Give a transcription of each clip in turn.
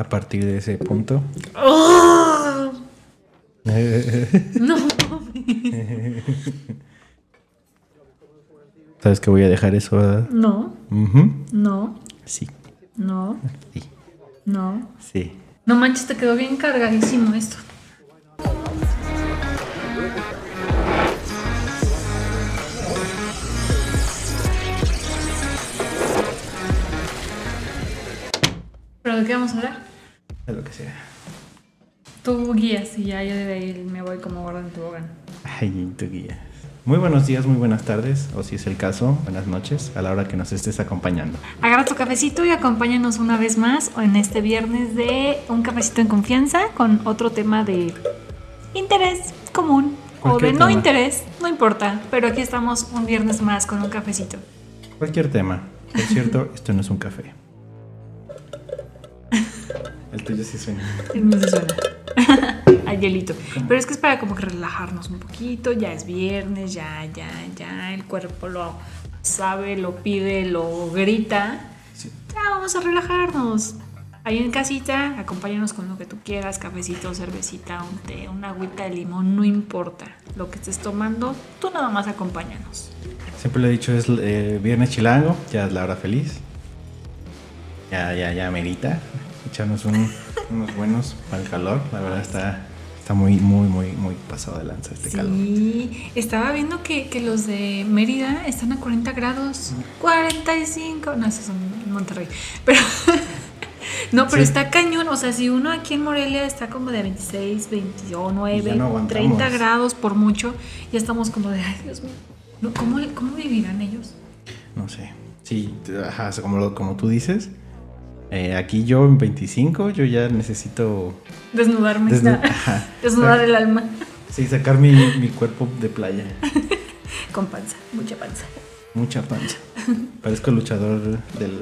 a partir de ese punto. ¡Oh! No. ¿Sabes que voy a dejar eso? verdad? No, Ujú. no, Sí, no, sí, no. sí. No manches, te quedó bien cargadísimo esto. ¿Pero de qué vamos a hablar? De lo que sea. Tú guías y ya yo de ahí me voy como gorda en tu hogar. Ay, tu guía. Muy buenos días, muy buenas tardes, o si es el caso, buenas noches, a la hora que nos estés acompañando. Agarra tu cafecito y acompáñanos una vez más en este viernes de un cafecito en confianza con otro tema de interés común o de no tema. interés, no importa, pero aquí estamos un viernes más con un cafecito. Cualquier tema. Por cierto, esto no es un café. El tuyo sí suena. El mío sí suena. Al hielito. Pero es que es para como que relajarnos un poquito, ya es viernes, ya, ya, ya, el cuerpo lo sabe, lo pide, lo grita. Sí. Ya vamos a relajarnos. Ahí en casita, acompáñanos con lo que tú quieras, cafecito, cervecita, un té, una agüita de limón, no importa lo que estés tomando, tú nada más acompáñanos. Siempre lo he dicho, es eh, viernes chilango, ya es la hora feliz. Ya, ya, ya merita. Echarnos un- unos buenos para el calor. La verdad está, está muy, muy, muy, muy pasado de lanza este calor. Sí, estaba viendo que, que los de Mérida están a 40 grados, 45, no, esos son en Monterrey, pero no, pero Sí. está cañón, o sea, si uno aquí en Morelia está como de 26, 29, Ya no aguantamos. 30 grados por mucho, ya estamos como de, ay Dios mío, ¿cómo, cómo vivirán ellos? No sé. Sí, ajá, como, lo- como tú dices. Eh, aquí yo en 25, yo ya necesito Desnudarme, desnu- está- ajá, desnudar el alma sí, sacar mi, mi cuerpo de playa. con panza, mucha panza. Mucha pancha. Parezco luchador del...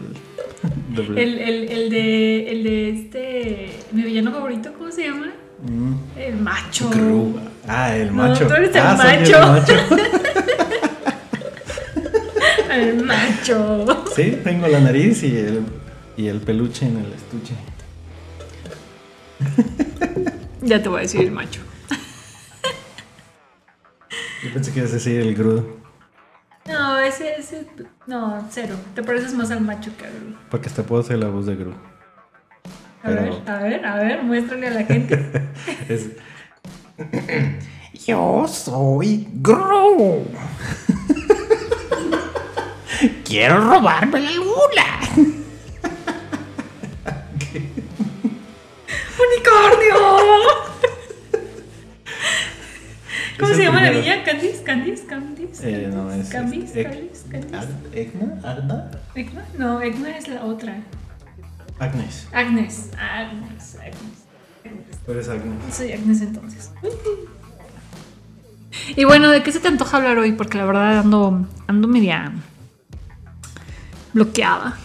doble- El, el, el de, el de este, mi villano favorito, ¿cómo se llama? Mm. El macho. Ah, el No, macho. tú eres el Ah, soy macho. macho. El macho. Sí, tengo la nariz y el, y el peluche en el estuche. Ya te voy a decir el macho. Yo pensé que ibas a decir el Gru, No, ese, ese. No, cero. Te pareces más al macho que al. porque hasta puedo hacer la voz de Gru. A Pero- ver, a ver, a ver, muéstrale a la gente. Es- Yo soy Gru. Quiero robarme la luna. ¡Unicornio! ¿Cómo se llama la primero. niña? ¿Candice? ¿Candice? ¿Candice? Eh, no, es- ¿Candice? es- ¿Candice? ¿Candice? Ar- ¿Egna? ¿Arda? ¿Egma? No, Egma es la otra. Agnes. Agnes. Agnes. Agnes. Tú eres Agnes. Soy Agnes entonces. Y bueno, ¿de qué se te antoja hablar hoy? Porque la verdad ando, ando media bloqueada.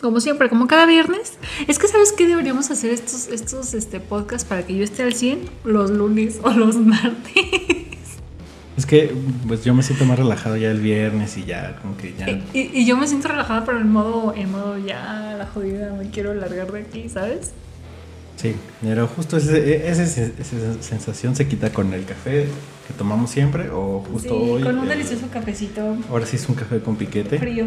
Como siempre, como cada viernes. Es que sabes qué deberíamos hacer estos, estos este, podcasts para que yo esté al 100 los lunes o los martes. Es que pues yo me siento más relajado ya el viernes y ya como que ya Y, y- y yo me siento relajada, pero en modo, en modo ya la jodida, me quiero largar de aquí, ¿sabes? sí, pero justo ese- ese- esa sensación se quita con el café que tomamos siempre o justo sí, hoy. con un el- delicioso cafecito Ahora sí es un café con piquete frío.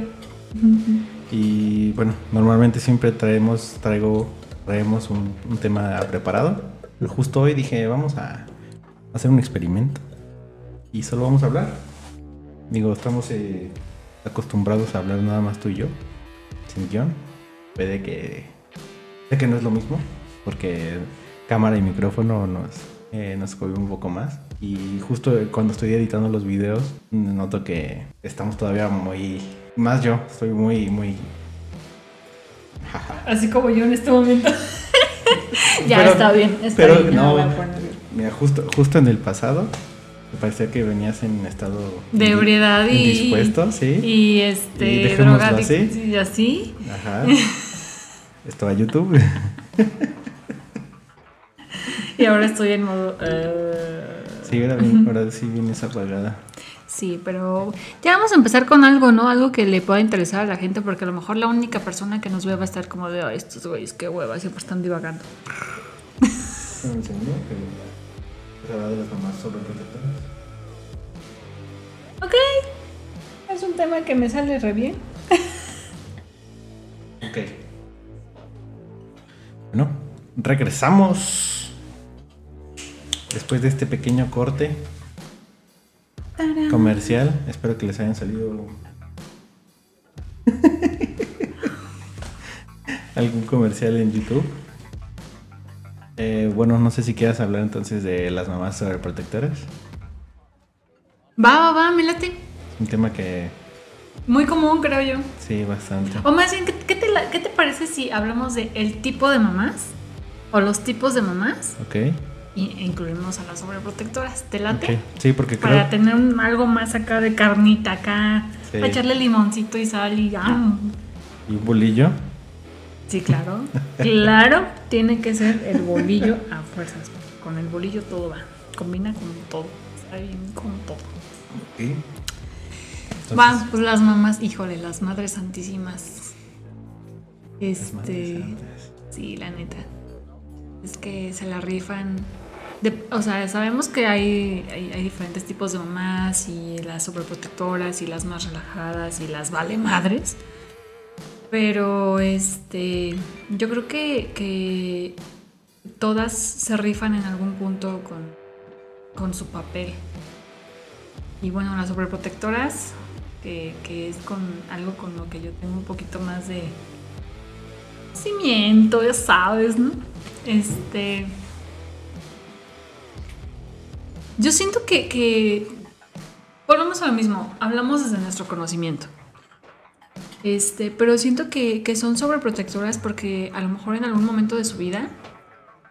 Y bueno, normalmente siempre traemos traigo traemos un, tema preparado, justo hoy dije, vamos a hacer un experimento y solo vamos a hablar. Digo, estamos eh, acostumbrados a hablar nada más tú y yo, sin guion. Puede que. Sé que no es lo mismo, porque cámara y micrófono nos, eh, nos un poco más. Y justo cuando estoy editando los videos, noto que estamos todavía muy. Más yo, estoy muy, muy. Así como yo en este momento. ya Pero- está bien, está pero bien. no. Mira, justo, justo en el pasado, me parecía que venías en estado. De ebriedad y. Indispuesto, sí. Y este. Y así. Y así. Ajá. Esto a YouTube. Y ahora estoy en modo. eh, Sí, ahora, bien- ahora sí vienes apagada. Sí, pero ya vamos a empezar con algo, ¿no? Algo que le pueda interesar a la gente, porque a lo mejor la única persona que nos ve va a estar como de, "Ay, estos güeyes, qué hueva, siempre están divagando. Me enseñó que se habla de las mamás sobreprotectoras. Ok, es un tema que me sale re bien. Ok. Bueno, regresamos. Después de este pequeño corte Tarán. comercial, espero que les hayan salido algún comercial en YouTube. Eh, bueno, no sé si quieras hablar entonces de las mamás sobreprotectoras. Va, va, va, me late. Es un tema que Muy común, creo yo. sí, bastante. O más bien, ¿qué, qué te, la- qué te parece si hablamos de el tipo de mamás? O los tipos de mamás Ok. E incluimos a las sobreprotectoras. ¿Te late? Sí, porque Para creo tener un- algo más acá de carnita acá. Sí. Para echarle limoncito y sal y ¡ah! y un bolillo. Sí, claro. claro, tiene que ser el bolillo a fuerzas. Con el bolillo todo va. Combina con todo. Está bien con todo. Ok. Entonces, Va, pues las mamás, híjole, las madres santísimas. madres Este. santas. Sí, la neta. Es que se la rifan. O sea, sabemos que hay diferentes tipos de mamás y las sobreprotectoras y las más relajadas y las vale madres. Pero este. Yo creo que, que todas se rifan en algún punto con, con su papel. Y bueno, las sobreprotectoras, que, que es con algo con lo que yo tengo un poquito más de cimiento, ya sabes, ¿no? Este. Yo siento que, que. Volvemos a lo mismo, hablamos desde nuestro conocimiento. Este, pero siento que, que son sobreprotectoras porque a lo mejor en algún momento de su vida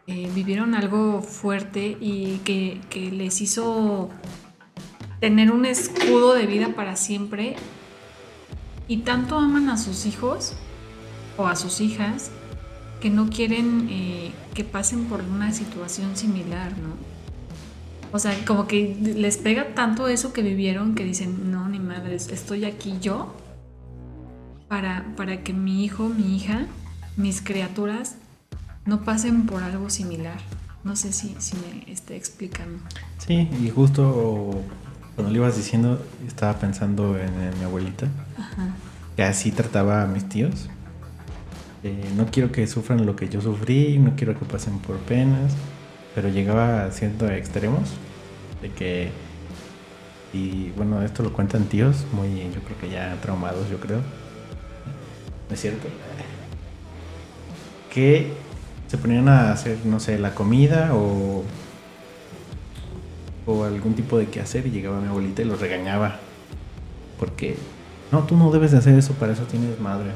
eh, vivieron algo fuerte y que, que les hizo tener un escudo de vida para siempre y tanto aman a sus hijos o a sus hijas que no quieren eh, que pasen por una situación similar, ¿no? O sea, como que les pega tanto eso que vivieron que dicen, no, ni madres, estoy aquí yo para, para que mi hijo, mi hija, mis criaturas no pasen por algo similar. No sé si, si me esté explicando. Sí, y justo cuando le ibas diciendo, estaba pensando en, en mi abuelita, Ajá. que así trataba a mis tíos. Eh, no quiero que sufran lo que yo sufrí, no quiero que pasen por penas, pero llegaba ciertos extremos de que, y bueno, esto lo cuentan tíos, muy, yo creo que ya traumados, yo creo. ¿No es cierto? Que se ponían a hacer, no sé, la comida o, o algún tipo de quehacer y llegaba mi abuelita y los regañaba. Porque, no, tú no debes de hacer eso, para eso tienes madre.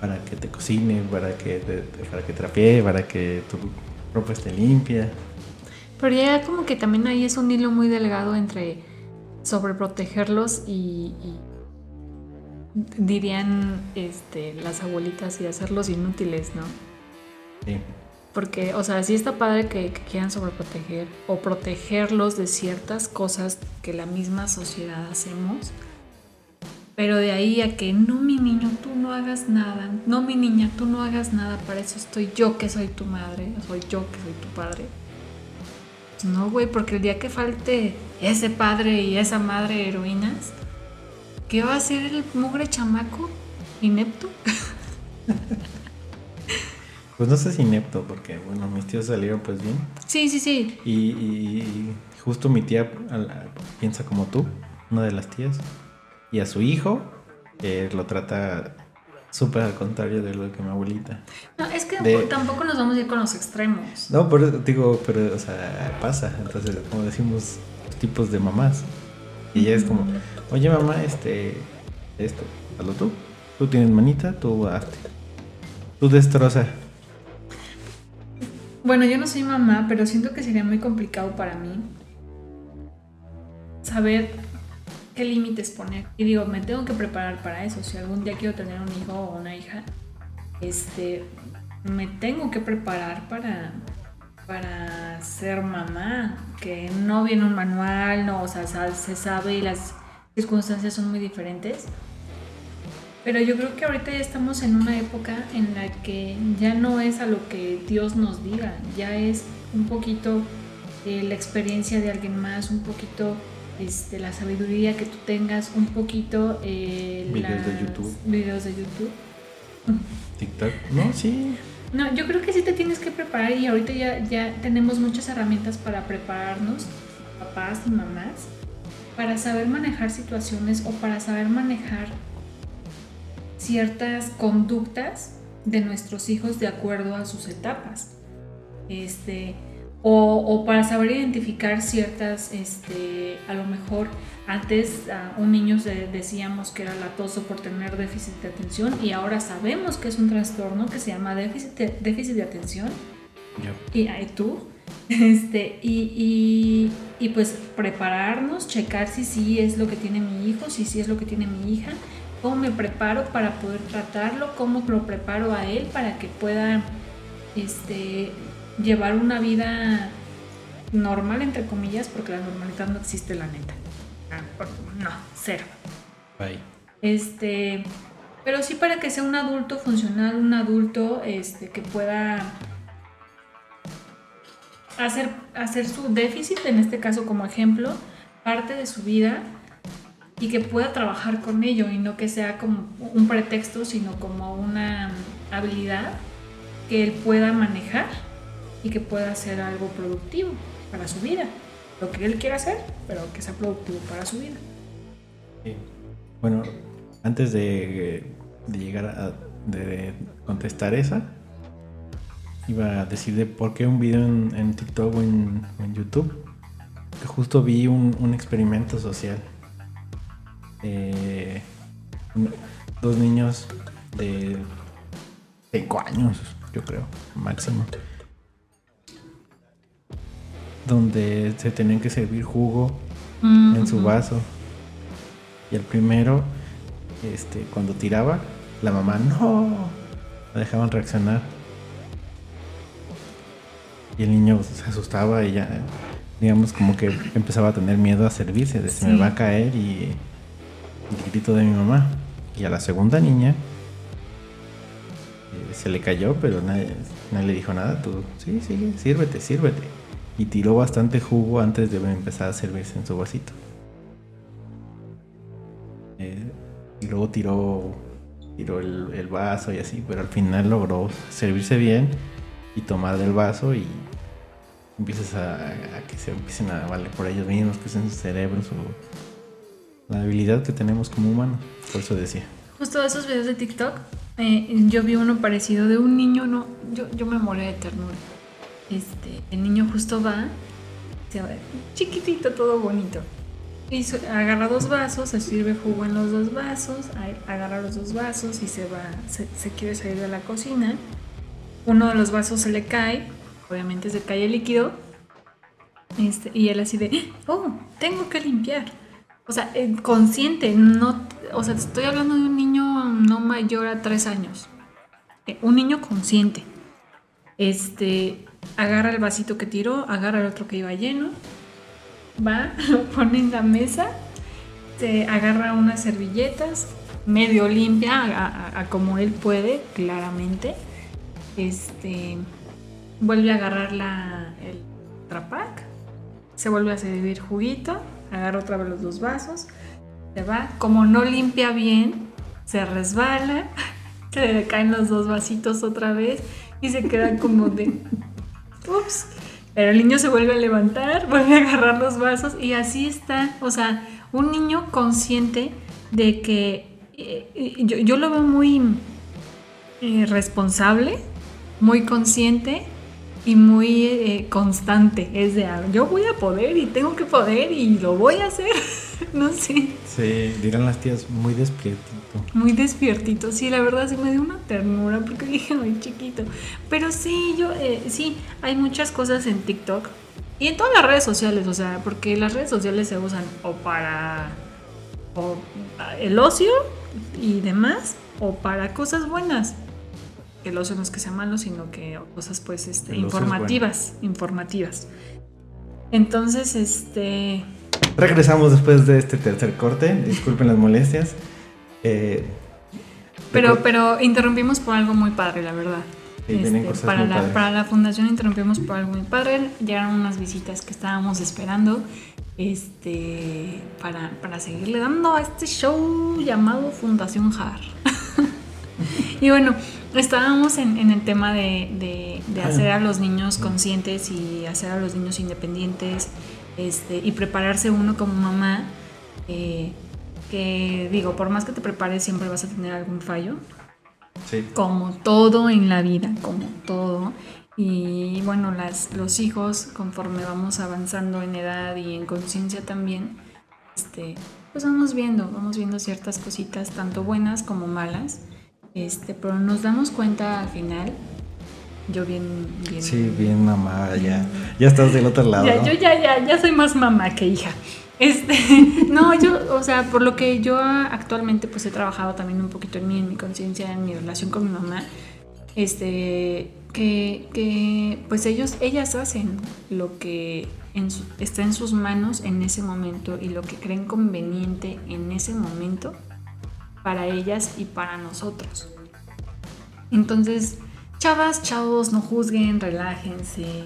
Para que te cocine, para que te, para que trapee, para que tu ropa esté limpia. Pero ya como que también ahí es un hilo muy delgado entre sobreprotegerlos y, y dirían este, las abuelitas y hacerlos inútiles, ¿no? Sí. Porque, o sea, sí está padre que, que quieran sobreproteger o protegerlos de ciertas cosas que la misma sociedad hacemos. Pero de ahí a que no, mi niño, tú no hagas nada. No, mi niña, tú no hagas nada. Para eso estoy yo que soy tu madre. Soy yo que soy tu padre. No, güey, porque el día que falte ese padre y esa madre heroínas, ¿qué va a hacer el mugre chamaco inepto? Pues no sé si inepto, porque bueno, mis tíos salieron pues bien. Sí, sí, sí. Y, y justo mi tía piensa como tú, una de las tías. Y a su hijo eh, lo trata súper al contrario de lo que mi abuelita. No, es que De- tampoco nos vamos a ir con los extremos. No, pero digo, pero, o sea, pasa. Entonces, como decimos, tipos de mamás. Y ella es como, oye mamá, este, esto, hazlo tú. Tú tienes manita, tú hazte. Tú destroza. Bueno, yo no soy mamá, pero siento que sería muy complicado para mí saber qué límites poner. Y digo, me tengo que preparar para eso. Si algún día quiero tener un hijo o una hija, este, me tengo que preparar para, para ser mamá. Que no viene un manual, no, o sea, se sabe las circunstancias son muy diferentes. Pero yo creo que ahorita ya estamos en una época en la que ya no es a lo que Dios nos diga, ya es un poquito eh, la experiencia de alguien más, un poquito este, la sabiduría que tú tengas, un poquito eh, videos de YouTube. Videos de YouTube. TikTok. No, sí. No, yo creo que sí te tienes que preparar y ahorita ya, ya tenemos muchas herramientas para prepararnos, papás y mamás, para saber manejar situaciones o para saber manejar ciertas conductas de nuestros hijos de acuerdo a sus etapas. Este, o, para saber identificar ciertas, este, a lo mejor antes a un niño decíamos que era latoso por tener déficit de atención y ahora sabemos que es un trastorno que se llama déficit de, déficit de atención. Y ahí tú. Este, y, y, pues prepararnos, checar si sí es lo que tiene mi hijo, si sí es lo que tiene mi hija, cómo me preparo para poder tratarlo, cómo lo preparo a él para que pueda este, llevar una vida normal, entre comillas, porque la normalidad no existe, la neta. Ah, no, cero. Bye. Este, pero sí para que sea un adulto funcional, un adulto este, que pueda hacer, hacer su déficit, en este caso como ejemplo, parte de su vida y que pueda trabajar con ello y no que sea como un pretexto, sino como una habilidad que él pueda manejar y que pueda hacer algo productivo para su vida. Lo que él quiera hacer, pero que sea productivo para su vida. Bueno, antes de, llegar a de contestar esa, iba a decir de por qué un video en, TikTok o en, YouTube. Que justo vi un, experimento social. Dos niños de 5 años, yo creo, máximo donde se tenían que servir jugo en su vaso. Y el primero, este, cuando tiraba, la mamá no, la dejaban reaccionar. Y el niño se asustaba y ya, digamos, como que empezaba a tener miedo a servirse, de se me va a caer y el grito de mi mamá. Y a la segunda niña eh, se le cayó, pero nadie, nadie le dijo nada. Tú, sí, sí, sírvete, sírvete y tiró bastante jugo antes de empezar a servirse en su vasito. Eh, y luego tiró, tiró el, vaso y así, pero al final logró servirse bien y tomar del vaso y empiezas a, que se empiecen a valer por ellos mismos, que es en su cerebro, la habilidad que tenemos como humanos. Por eso decía. Justo esos videos de TikTok, eh, yo vi uno parecido de un niño, no, yo, yo me morí de ternura este, el niño justo va, se va, chiquitito, todo bonito. Y agarra dos vasos, se sirve jugo en los dos vasos, agarra los dos vasos y se va, se, quiere salir de la cocina. Uno de los vasos se le cae, obviamente se cae el líquido. Este, y él así de, oh, tengo que limpiar. O sea, eh, consciente, no, o sea, estoy hablando de un niño no mayor a tres años. Eh, un niño consciente. Este, agarra el vasito que tiró, agarra el otro que iba lleno, va, lo pone en la mesa, se agarra unas servilletas, medio limpia, a, como él puede, claramente. Este, vuelve a agarrar la, el trapac, se vuelve a servir juguito, agarra otra vez los dos vasos, se va, como no limpia bien, se resbala, se le caen los dos vasitos otra vez y se queda como de ups. Pero el niño se vuelve a levantar, vuelve a agarrar los vasos y así está. O sea, un niño consciente de que eh, yo, lo veo muy eh, responsable, muy consciente y muy eh, constante. Es de, ah, yo voy a poder y tengo que poder y lo voy a hacer. no sé. Sí, dirán las tías, muy despiertito. Muy despiertito, sí, la verdad sí me dio una ternura porque dije muy chiquito. Pero sí, yo, eh, sí, hay muchas cosas en TikTok y en todas las redes sociales, o sea, porque las redes sociales se usan o para el ocio y demás, o para cosas buenas. El ocio no es que sea malo, sino que cosas pues este, informativas, informativas. Entonces, este, Regresamos después de este tercer corte. Disculpen las molestias. Eh, Pero, pero interrumpimos por algo muy padre, la verdad. Sí, Este, cosas para, muy la, para la fundación interrumpimos por algo muy padre. Llegaron unas visitas que estábamos esperando este, para, para seguirle dando a este show llamado Fundación JAR. y bueno, estábamos en, en el tema de, de- de hacer a los niños conscientes y hacer a los niños independientes este, y prepararse uno como mamá. eh, que digo, por más que te prepares, siempre vas a tener algún fallo sí. como todo en la vida, como todo. Y bueno, las, los hijos, conforme vamos avanzando en edad y en conciencia también, este, pues vamos viendo, vamos viendo ciertas cositas, tanto buenas como malas. Este, pero nos damos cuenta al final, yo bien, bien. Sí, bien mamá, ya. Ya estás del otro lado. Ya, ¿no? yo ya, ya, ya soy más mamá que hija. Este, no, yo, o sea, por lo que yo actualmente pues he trabajado también un poquito en mí, en mi conciencia, en mi relación con mi mamá, este, que, que pues ellos, ellas hacen lo que en su- está en sus manos en ese momento y lo que creen conveniente en ese momento para ellas y para nosotros. Entonces, chavas, chavos, no juzguen, relájense.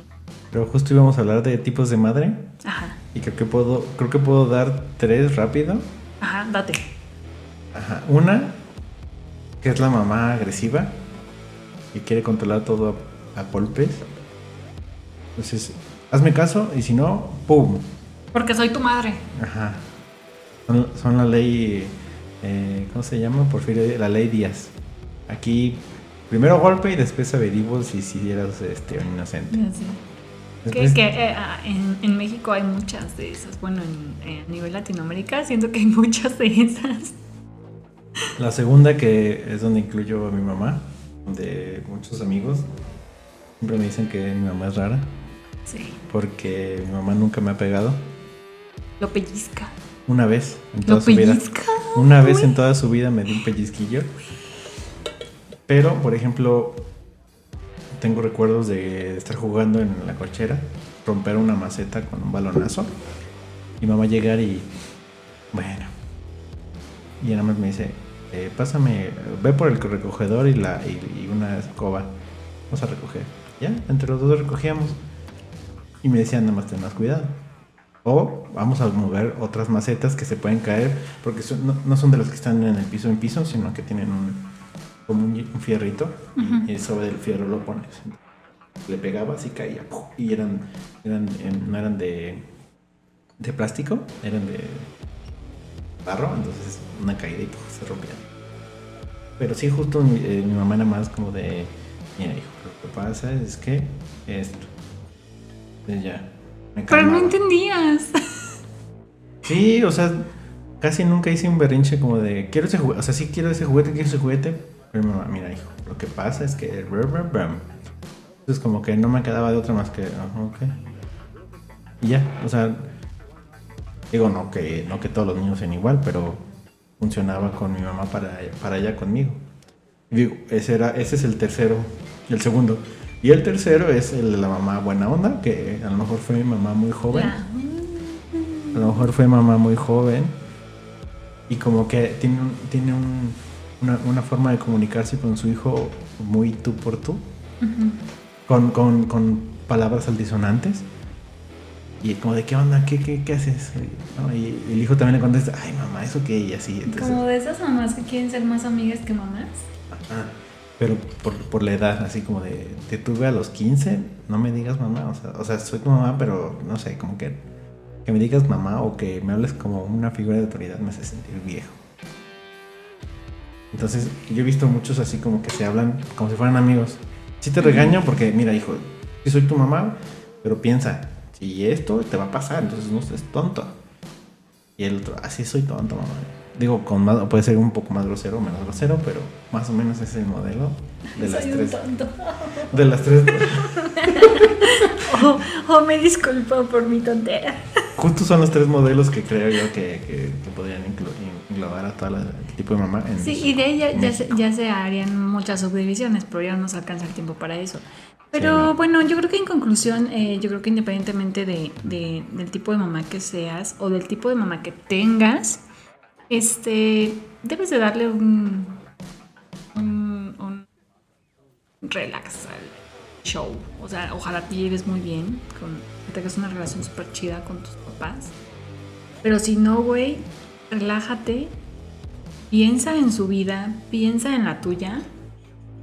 Pero justo íbamos a hablar de tipos de madre. Ajá, Y creo que puedo, creo que puedo dar tres rápido. ajá, date. Ajá. Una, que es la mamá agresiva, que quiere controlar todo a, a golpes. Entonces, hazme caso y si no, ¡pum! Porque soy tu madre. Ajá. Son, son la ley, eh, ¿cómo se llama? Porfirio, la ley Díaz. Aquí, primero golpe y después averiguo si, si eras este, un inocente. Que, Después- que, eh, ah, en, en México hay muchas de esas. Bueno, en, en- a nivel Latinoamérica siento que hay muchas de esas. La segunda que es donde incluyo a mi mamá, de muchos amigos, siempre me dicen que mi mamá es rara, Sí. porque mi mamá nunca me ha pegado. Lo pellizca. Una vez en toda su vida. Una vez en toda su vida me dio un pellizquillo. Pero, por ejemplo, tengo recuerdos de estar jugando en la cochera, romper una maceta con un balonazo, y mamá llegar y, bueno, y nada más me dice, eh, pásame, ve por el recogedor y, la, y, y una escoba, vamos a recoger. Ya, entre los dos recogíamos. Y me decían, nada más ten más cuidado. O vamos a mover otras macetas que se pueden caer, porque son- no, no son de las que están en el piso en piso, sino que tienen un, como un, un fierrito y- y, sobre el fierro lo pones. Le pegabas y caía. Y eran, eran no eran de, de plástico, eran de barro, entonces una caída y se rompían. Pero sí, justo mi, eh, mi mamá era más como de, mira hijo, lo que pasa es que esto. Entonces ya. Me Pero no entendías. Sí, o sea, casi nunca hice un berrinche como de quiero ese juguete, o sea, sí quiero ese juguete, quiero ese juguete, pero mi mamá, mira, hijo, lo que pasa es que entonces como que no me quedaba de otra más que ah, ok. Y ya, o sea, digo no que no que todos los niños sean igual, pero funcionaba con mi mamá para para ella conmigo. Digo, ese era ese es el tercero, el segundo. Y el tercero es el de la mamá buena onda, que a lo mejor fue mi mamá muy joven. A lo mejor fue mamá muy joven y como que tiene, un- tiene un- una, una forma de comunicarse con su hijo muy tú por tú, con, con- con palabras altisonantes. Y como de qué onda, qué, qué, qué haces. ¿No? Y, y el hijo también le contesta, ay mamá, eso qué, y así. Entonces, Como de esas mamás que quieren ser más amigas que mamás. ajá. Pero por, por la edad, así como de, te tuve a los 15, no me digas mamá. O sea, o sea, soy tu mamá, pero no sé, como que que me digas mamá o que me hables como una figura de autoridad me hace sentir viejo. Entonces, yo he visto muchos así como que se hablan como si fueran amigos. Sí te regaño porque, mira, hijo, sí soy tu mamá, pero piensa, si esto te va a pasar, entonces no seas tonto. Y el otro, así soy tonto, mamá. Digo, con más, puede ser un poco más grosero o menos grosero, pero más o menos es el modelo de las Soy un tres. tonto. De las tres. Oh, oh, me disculpo por mi tontera. Justo son los tres modelos que creo yo que, que, podrían englobar a todo el tipo de mamá. sí, y de ella ya se, ya se harían muchas subdivisiones, pero ya no nos alcanza el tiempo para eso. Pero bueno, yo creo que en conclusión, eh, yo creo que independientemente de, del tipo de mamá que seas o del tipo de mamá que tengas, este, debes de darle un, un, relax al show. O sea, ojalá te lleves muy bien, con, que tengas una relación súper chida con tus papás. Pero si no, güey, relájate, piensa en su vida, piensa en la tuya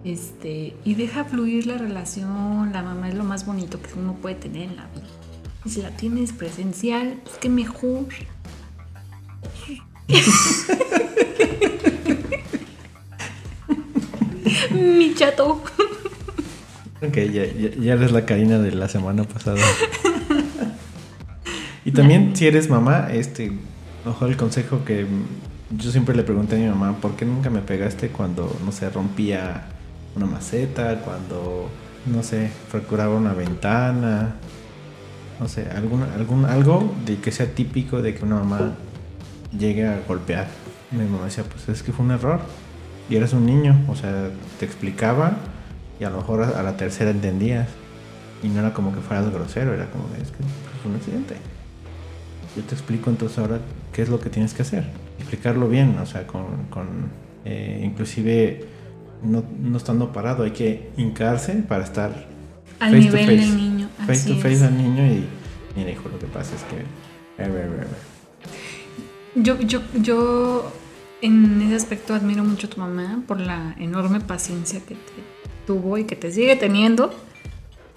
este, y deja fluir la relación. La mamá es lo más bonito que uno puede tener en la vida. Y si la tienes presencial, pues qué mejor. Mi chato. Ok, ya, ya, eres la Karina de la semana pasada. y también, si eres mamá, este, ojo el consejo que yo siempre le pregunté a mi mamá, ¿por qué nunca me pegaste cuando, no sé, rompía una maceta, cuando, no sé, fracturaba una ventana, no sé, algún, algún, algo de que sea típico de que una mamá llegue a golpear. Mi mamá decía, pues es que fue un error. Y eres un niño, o sea, te explicaba y a lo mejor a la tercera entendías. Y no era como que fueras grosero, era como, es que fue un accidente. Yo te explico entonces ahora qué es lo que tienes que hacer. Explicarlo bien, o sea, con, con eh, inclusive no, no, estando parado, hay que hincarse para estar al nivel del niño. Face to face al niño y mira, hijo, lo que pasa es que... Yo, yo, yo en ese aspecto admiro mucho a tu mamá por la enorme paciencia que tuvo y que te sigue teniendo.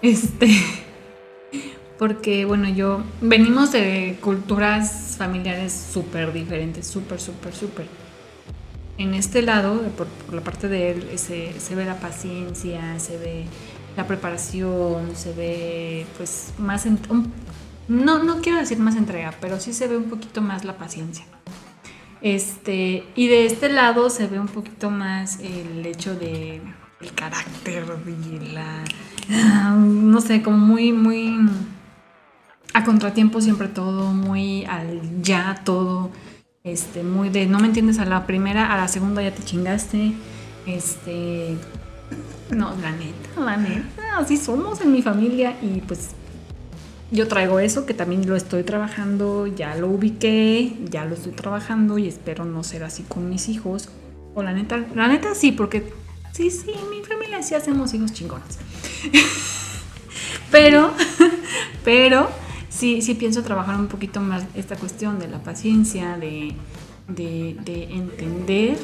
Este, porque bueno, yo venimos de culturas familiares súper diferentes, súper, súper, súper en este lado, por, la parte de él, se, se, ve la paciencia, se ve la preparación, se ve pues más... no, no quiero decir más entrega, pero sí se ve un poquito más la paciencia. Este, y de este lado se ve un poquito más el hecho de el carácter y la... No sé, como muy, muy... A contratiempo siempre todo, muy al ya todo este, muy de no me entiendes a la primera, a la segunda ya te chingaste, este, no, la neta, la neta, así somos en mi familia y pues yo traigo eso que también lo estoy trabajando, ya lo ubiqué, ya lo estoy trabajando y espero no ser así con mis hijos. O la neta, la neta sí, porque sí, sí, mi familia sí hacemos hijos chingones. pero, pero sí, sí pienso trabajar un poquito más esta cuestión de la paciencia, de, entender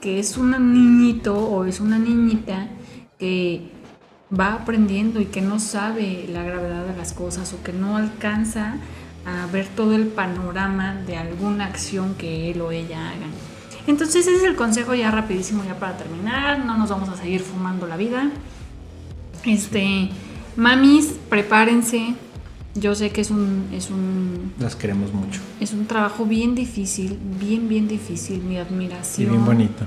que es un niñito o es una niñita que va aprendiendo y que no sabe la gravedad de las cosas o que no alcanza a ver todo el panorama de alguna acción que él o ella hagan. Entonces ese es el consejo ya rapidísimo ya para terminar, no nos vamos a seguir fumando la vida. Este, mamis, prepárense, yo sé que es un, es un... Las queremos mucho. Es un trabajo bien difícil, bien, bien difícil. Mi admiración. Y bien bonito.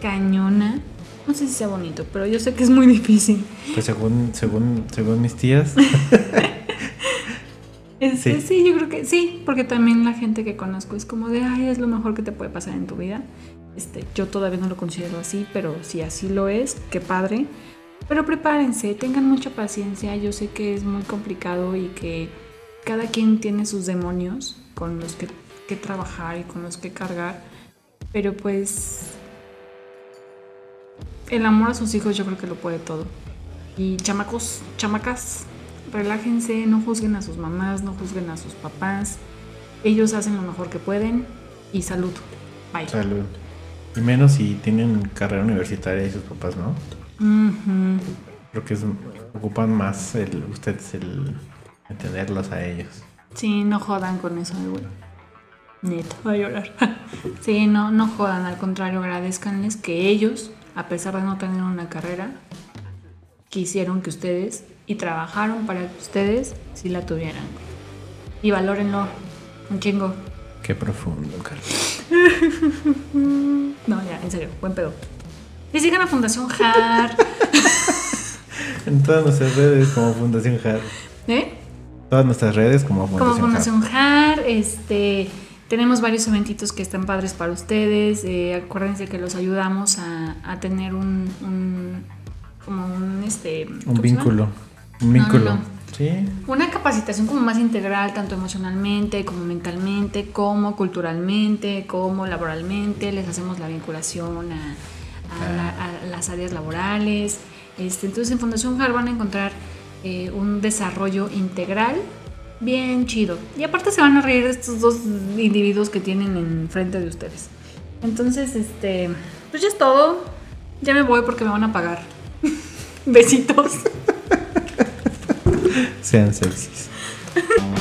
Cañona. No sé si sea bonito, pero yo sé que es muy difícil. Pues según, según, según mis tías. sí. sí, yo creo que sí, porque también la gente que conozco es como de, ay, es lo mejor que te puede pasar en tu vida. Este, yo todavía no lo considero así, pero si así lo es, qué padre. Pero prepárense, tengan mucha paciencia. Yo sé que es muy complicado y que cada quien tiene sus demonios con los que, trabajar y con los que cargar. Pero pues el amor a sus hijos yo creo que lo puede todo. Y chamacos, chamacas, relájense, no juzguen a sus mamás, no juzguen a sus papás. Ellos hacen lo mejor que pueden y salud. Bye. Salud. Y menos si tienen carrera universitaria y sus papás, ¿no? Creo que ocupan más el, ustedes el entenderlos a ellos. Sí, no jodan con eso, güey. Neto, va a llorar. sí, no, no jodan, al contrario, agradezcanles que ellos, a pesar de no tener una carrera, quisieron que ustedes y trabajaron para que ustedes sí la tuvieran. Y valórenlo, un chingo. Qué profundo, Carlos. no, ya, en serio, buen pedo. Y sigan a Fundación JAR. en todas nuestras redes como Fundación JAR. ¿Eh? Todas nuestras redes como como Fundación, Fundación JAR, este, tenemos varios eventitos que están padres para ustedes. eh, acuérdense que los ayudamos a, a tener un, un- como un este Hub. ¿cómo Un vínculo. Un No, no, vínculo. no. Sí. Una capacitación como más integral, tanto emocionalmente como mentalmente, como culturalmente, como laboralmente. Les hacemos la vinculación a, a la- a las áreas laborales. Este, entonces en Fundación JAR van a encontrar eh, un desarrollo integral bien chido. Y aparte se van a reír de estos dos individuos que tienen enfrente de ustedes. Entonces, este, pues ya es todo. Ya me voy porque me van a pagar. Besitos. Sean sexys.